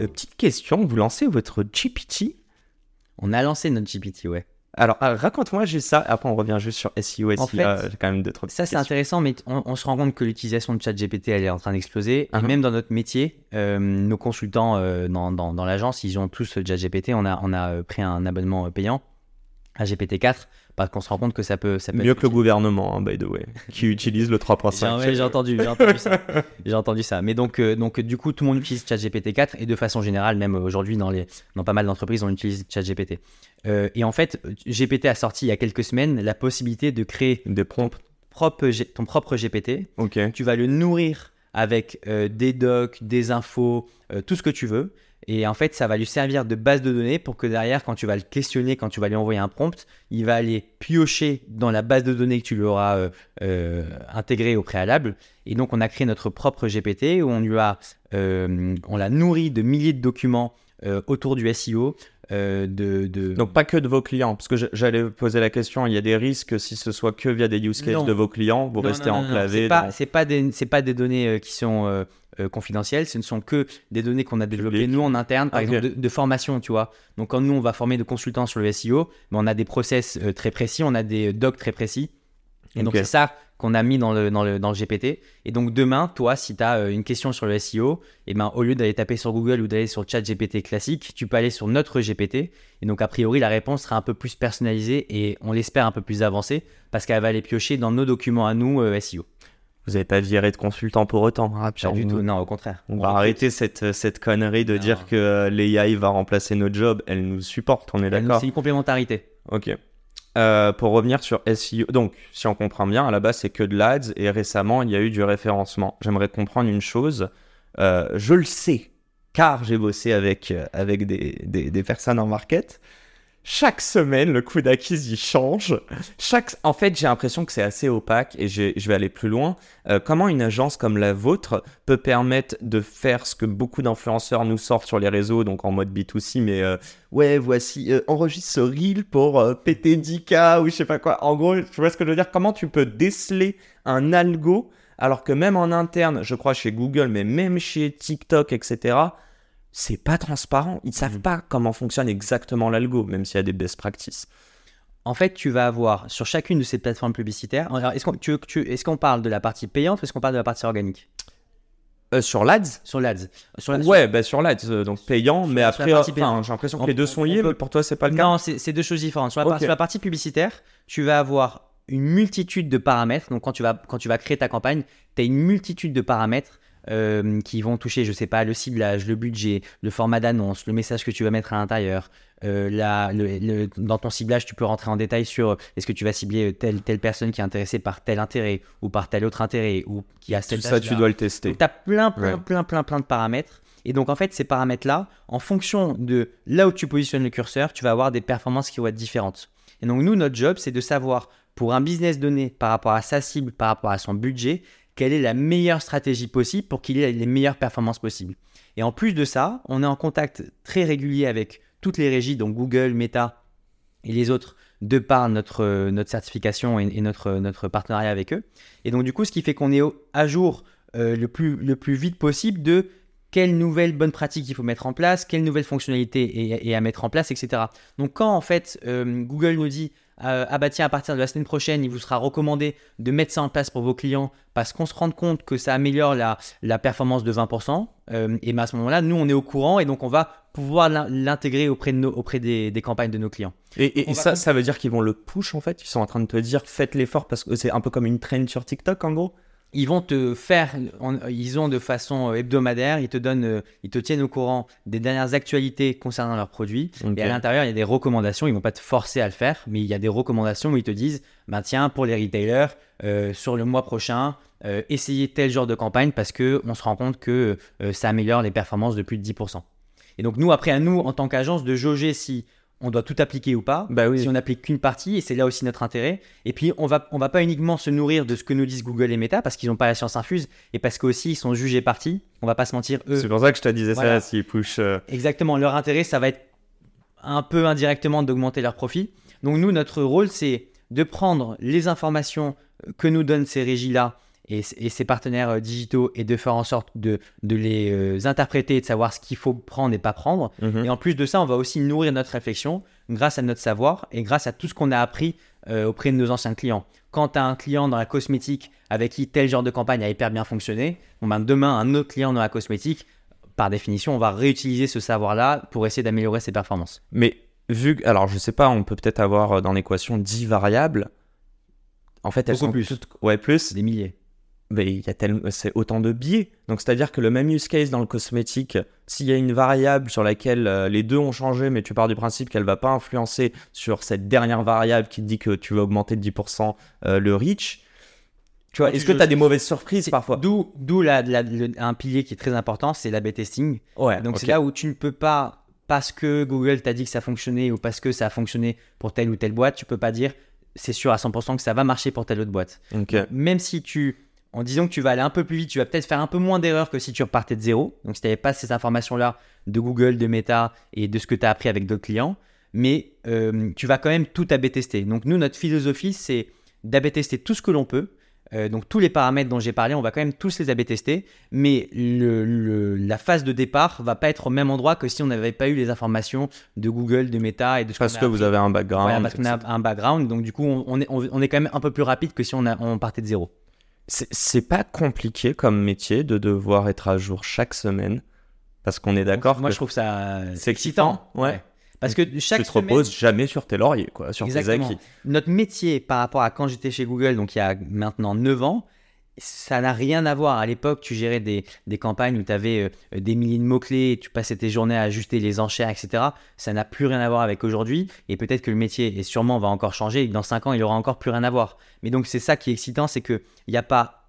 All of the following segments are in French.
Euh, petite question, vous lancez votre GPT On a lancé notre GPT, ouais. Alors, euh, raconte-moi juste ça, après on revient juste sur SEO, En SEA, fait, euh, j'ai quand même deux, trois Ça, c'est intéressant, mais on, on se rend compte que l'utilisation de ChatGPT, elle est en train d'exploser. Uh-huh. Et même dans notre métier, euh, nos consultants euh, dans, dans, dans l'agence, ils ont tous ChatGPT. On a, on a pris un abonnement payant à GPT-4 parce qu'on se rend compte que ça peut. Ça peut Mieux être que le gouvernement, hein, by the way, qui utilise le J'ai 3.5. ouais, j'ai entendu, j'ai entendu ça. J'ai entendu ça. Mais donc, euh, donc, du coup, tout le monde utilise ChatGPT 4 et de façon générale, même aujourd'hui, dans, les, dans pas mal d'entreprises, on utilise ChatGPT. Euh, et en fait, GPT a sorti il y a quelques semaines la possibilité de créer Des prompts, propre ton propre GPT. ok. Tu vas le nourrir avec euh, des docs, des infos, euh, tout ce que tu veux. Et en fait, ça va lui servir de base de données pour que derrière, quand tu vas le questionner, quand tu vas lui envoyer un prompt, il va aller piocher dans la base de données que tu lui auras euh, euh, intégrée au préalable. Et donc, on a créé notre propre GPT où on lui a, euh, on l'a nourri de milliers de documents euh, autour du SEO, euh, de, de- Donc pas que de vos clients, parce que j'allais poser la question, il y a des risques si ce soit que via des use cases Non. de vos clients, vous Non, restez non, non, enclavé. C'est pas, dans- c'est pas des, c'est pas des données qui sont euh, euh, confidentielles. Ce ne sont que des données qu'on a développées Public. nous en interne, par Ok. exemple de, de formation, tu vois. Donc quand nous on va former des consultants sur le SEO, mais on a des process euh, très précis, on a des docs très précis. Et donc c'est ça qu'on a mis dans le, dans, le, dans le GPT. Et donc demain, toi, si tu as une question sur le SEO, et ben, au lieu d'aller taper sur Google ou d'aller sur ChatGPT classique, tu peux aller sur notre GPT. Et donc a priori, la réponse sera un peu plus personnalisée et on l'espère un peu plus avancée parce qu'elle va aller piocher dans nos documents à nous euh, SEO. Vous n'avez pas viré de consultant pour autant. hein, Pas du on- tout, non, au contraire. On va arrêter cette, cette connerie de Non. dire que euh, l'AI va remplacer notre job. Elle nous supporte, on est d'accord C'est une complémentarité. Ok. Euh, pour revenir sur SEO, donc si on comprend bien, à la base c'est que de l'ADS et récemment il y a eu du référencement. J'aimerais comprendre une chose. Euh, je le sais, car j'ai bossé avec, avec des, des, des personnes en market. Chaque semaine, le coût d'acquise il change. En fait, j'ai l'impression que c'est assez opaque et je vais aller plus loin. Euh, comment une agence comme la vôtre peut permettre de faire ce que beaucoup d'influenceurs nous sortent sur les réseaux, donc en mode B2C, mais euh, ouais, voici, euh, enregistre ce reel pour péter 10K ou je sais pas quoi. En gros, tu vois ce que je veux dire? Comment tu peux déceler un algo alors que même en interne, je crois chez Google, mais même chez TikTok, etc., c'est pas transparent. Ils savent Mhm. pas comment fonctionne exactement l'algo, même s'il y a des best practices. En fait, tu vas avoir sur chacune de ces plateformes publicitaires. Est-ce qu'on parle de la partie payante ou est-ce qu'on parle de la partie organique? Euh, sur l'ADS Sur l'ADS. Sur Ouais, bah sur l'ADS, euh, donc payant, mais sur après, j'ai l'impression que On- les deux sont on liés, peut- mais pour toi, c'est pas le cas. Non, c'est deux choses différentes. Sur la, par- Ok. sur la partie publicitaire, tu vas avoir une multitude de paramètres. Donc, quand tu vas, quand tu vas créer ta campagne, tu as une multitude de paramètres euh, qui vont toucher, je sais pas, le ciblage, le budget, le format d'annonce, le message que tu vas mettre à l'intérieur. Euh, la- le- le- dans ton ciblage, tu peux rentrer en détail sur euh, est-ce que tu vas cibler telle, telle personne qui est intéressée par tel intérêt ou par tel autre intérêt ou qui a Tout cette ça, tu dois le tester. tu as plein, plein, Ouais. plein, plein, plein de paramètres. Et donc, en fait, ces paramètres-là, en fonction de là où tu positionnes le curseur, tu vas avoir des performances qui vont être différentes. Et donc, nous, notre job, c'est de savoir, pour un business donné, par rapport à sa cible, par rapport à son budget, quelle est la meilleure stratégie possible pour qu'il ait les meilleures performances possibles. Et en plus de ça, on est en contact très régulier avec toutes les régies, donc Google, Meta et les autres, de par notre, euh, certification et, et notre, partenariat avec eux. Et donc, du coup, ce qui fait qu'on est à jour euh, le plus vite possible de quelles nouvelles bonnes pratiques il faut mettre en place, quelles nouvelles fonctionnalités et, et à mettre en place, etc. Donc quand en fait euh, Google nous dit euh, ah bah tiens à partir de la semaine prochaine il vous sera recommandé de mettre ça en place pour vos clients parce qu'on se rend compte que ça améliore la, la performance de 20%, euh, et ben à ce moment-là nous on est au courant et donc on va pouvoir l'in- l'intégrer auprès, de nos, auprès des, des campagnes de nos clients. Et, ça, ça veut dire qu'ils vont le push en fait? Ils sont en train de te dire faites l'effort parce que c'est un peu comme une trend sur TikTok en gros? Ils vont te faire, ils ont de façon euh, hebdomadaire, ils te donnent, euh, ils te tiennent au courant des dernières actualités concernant leurs produits. Et à l'intérieur, il y a des recommandations. Ils vont pas te forcer à le faire, mais il y a des recommandations où ils te disent, ben tiens, pour les retailers, euh, sur le mois prochain, euh, essayez tel genre de campagne parce que on se rend compte que euh, ça améliore les performances de plus de 10%. Et donc nous, après, à nous, en tant qu'agence, de jauger si on doit tout appliquer ou pas. Bah oui. Si on n'applique qu'une partie, et c'est là aussi notre intérêt. Et puis, on va, on va pas uniquement se nourrir de ce que nous disent Google et Meta, parce qu'ils n'ont pas la science infuse, et parce qu'aussi, ils sont jugés partis. On va pas se mentir, eux. C'est pour ça que je te disais Voilà. ça, s'ils push. euh, Exactement, leur intérêt, ça va être un peu indirectement d'augmenter leur profit. Donc nous, notre rôle, c'est de prendre les informations que nous donnent ces régies-là et, et ces partenaires euh, digitaux et de faire en sorte de, de les euh, interpréter et de savoir ce qu'il faut prendre et pas prendre. mhm. Et en plus de ça, on va aussi nourrir notre réflexion grâce à notre savoir et grâce à tout ce qu'on a appris euh, auprès de nos anciens clients. Quand tu as un client dans la cosmétique avec qui tel genre de campagne a hyper bien fonctionné, bon ben demain, un autre client dans la cosmétique, par définition, on va réutiliser ce savoir-là pour essayer d'améliorer ses performances. Mais vu que, alors je sais pas, on peut peut-être avoir dans l'équation 10 variables. En fait, elles Beaucoup sont plus. toutes- Ouais, plus. Des milliers. Mais il y a tellement, c'est autant de biais. Donc c'est-à-dire que le même use case dans le cosmétique, s'il y a une variable sur laquelle euh, les deux ont changé, mais tu pars du principe qu'elle va pas influencer sur cette dernière variable qui te dit que tu vas augmenter de 10% euh, le reach. Tu vois, est-ce que tu as des mauvaises surprises parfois? D'où, d'où la- la- le- un pilier qui est très important, c'est l'A-B testing. Ouais. Donc c'est là où tu ne peux pas, parce que Google t'a dit que ça fonctionnait ou parce que ça a fonctionné pour telle ou telle boîte, tu peux pas dire c'est sûr à 100% que ça va marcher pour telle autre boîte. Ok. Même si tu, en disant que tu vas aller un peu plus vite, tu vas peut-être faire un peu moins d'erreurs que si tu repartais de zéro. Donc si tu n'avais pas ces informations-là de Google, de Meta et de ce que tu as appris avec d'autres clients, mais euh, tu vas quand même tout A-B tester. Donc nous, notre philosophie, c'est d'A-B tester tout ce que l'on peut. Euh, donc tous les paramètres dont j'ai parlé, on va quand même tous les A-B tester, mais le- le- la phase de départ va pas être au même endroit que si on n'avait pas eu les informations de Google, de Meta et de ce Parce que vous avez un background. Voilà, parce qu'on a un background, donc du coup on, on est, on- on est quand même un peu plus rapide que si on, a- on partait de zéro. C'est- pas compliqué comme métier de devoir être à jour chaque semaine. Parce qu'on est d'accord Moi que je trouve ça c'est excitant, ouais. Parce que chaque tu te semaine, reposes jamais sur tes lauriers, quoi, sur Exactement. tes acquis. notre métier par rapport à quand j'étais chez Google, donc il y a maintenant 9 ans, ça n'a rien à voir. À l'époque, tu gérais des, campagnes où tu avais euh, des milliers de mots-clés, tu passais tes journées à ajuster les enchères, etc. Ça n'a plus rien à voir avec aujourd'hui. Et peut-être que le métier, et sûrement va encore changer, et dans 5 ans, il aura encore plus rien à voir. Mais donc, c'est ça qui est excitant, c'est qu'il n'y a pas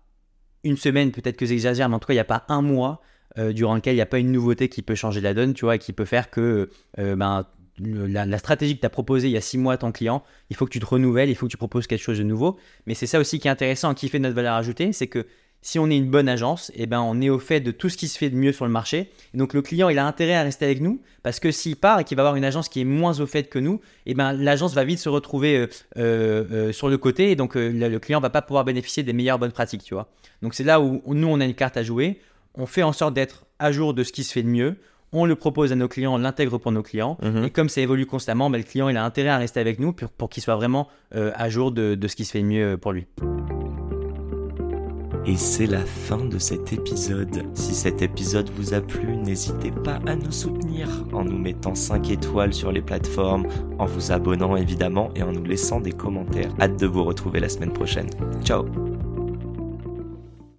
une semaine, peut-être que j'exagère, mais en tout cas, il n'y a pas un mois euh, durant lequel il n'y a pas une nouveauté qui peut changer la donne, tu vois, et qui peut faire que euh, ben, le- la, stratégie que tu as proposée il y a 6 mois à ton client, il faut que tu te renouvelles, il faut que tu proposes quelque chose de nouveau. Mais c'est ça aussi qui est intéressant, qui fait notre valeur ajoutée, c'est que si on est une bonne agence, eh ben on est au fait de tout ce qui se fait de mieux sur le marché. Donc le client, il a intérêt à rester avec nous parce que s'il part et qu'il va avoir une agence qui est moins au fait que nous, eh ben l'agence va vite se retrouver euh, euh, euh, sur le côté et donc euh, le, le client va pas pouvoir bénéficier des meilleures bonnes pratiques, tu vois. Donc c'est là où nous on a une carte à jouer. On fait en sorte d'être à jour de ce qui se fait de mieux. On le propose à nos clients, on l'intègre pour nos clients. Mhm. Et comme ça évolue constamment, ben, le client il a intérêt à rester avec nous pour, pour qu'il soit vraiment euh, à jour de, de ce qui se fait de mieux pour lui. Et c'est la fin de cet épisode. Si cet épisode vous a plu, n'hésitez pas à nous soutenir en nous mettant 5 étoiles sur les plateformes, en vous abonnant évidemment et en nous laissant des commentaires. Hâte de vous retrouver la semaine prochaine. Ciao